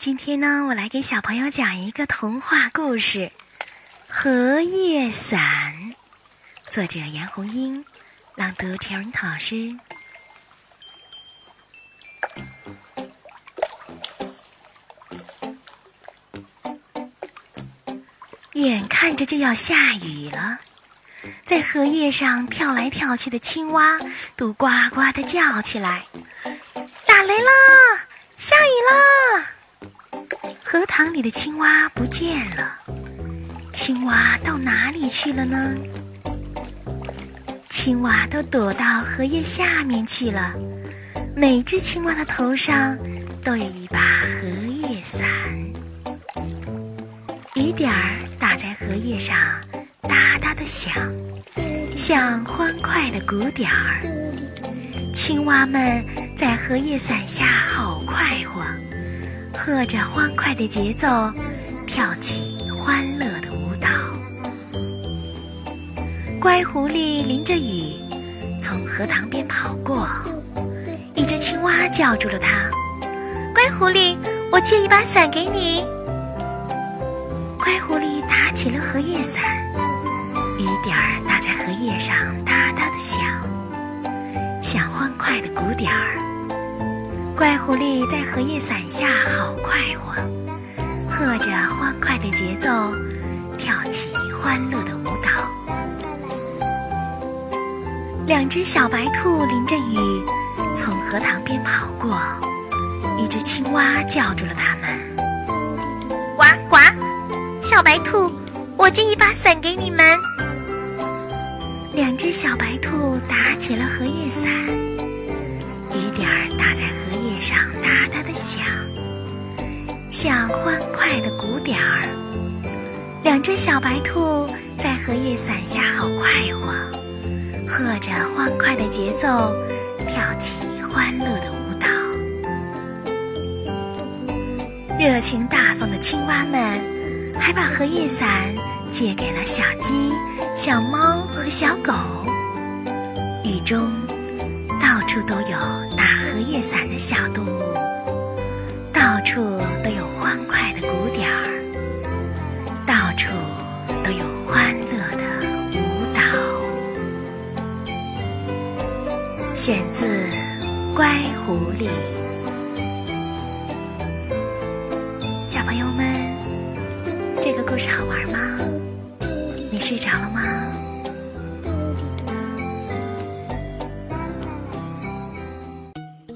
今天呢，我来给小朋友讲一个童话故事《荷叶伞》，作者杨红樱，朗读陈润涛老师。眼看着就要下雨了，在荷叶上跳来跳去的青蛙都呱呱的叫起来：“打雷啦！下雨啦！”荷塘里的青蛙不见了，青蛙到哪里去了呢？青蛙都躲到荷叶下面去了。每只青蛙的头上都有一把荷叶伞，雨点儿打在荷叶上，哒哒的响，像欢快的鼓点儿。青蛙们在荷叶伞下好快活。和着欢快的节奏，跳起欢乐的舞蹈。乖狐狸淋着雨从荷塘边跑过，一只青蛙叫住了它：“乖狐狸，我借一把伞给你。”乖狐狸打起了荷叶伞，雨点儿打在荷叶上，哒哒的响，像欢快的鼓点儿。乖狐狸在荷叶伞下好快活，和着欢快的节奏，跳起欢乐的舞蹈。两只小白兔淋着雨从荷塘边跑过，一只青蛙叫住了它们：“呱呱，小白兔，我借一把伞给你们。”两只小白兔打起了荷叶伞，雨点儿打在。响，像欢快的鼓点儿。两只小白兔在荷叶伞下好快活，和着欢快的节奏，跳起欢乐的舞蹈。热情大方的青蛙们还把荷叶伞借给了小鸡、小猫和小狗。雨中。到处都有打荷叶伞的小动物，处都有欢快的鼓点儿，到处都有欢乐的舞蹈。选自《乖狐狸》。小朋友们，这个故事好玩吗？你睡着了吗？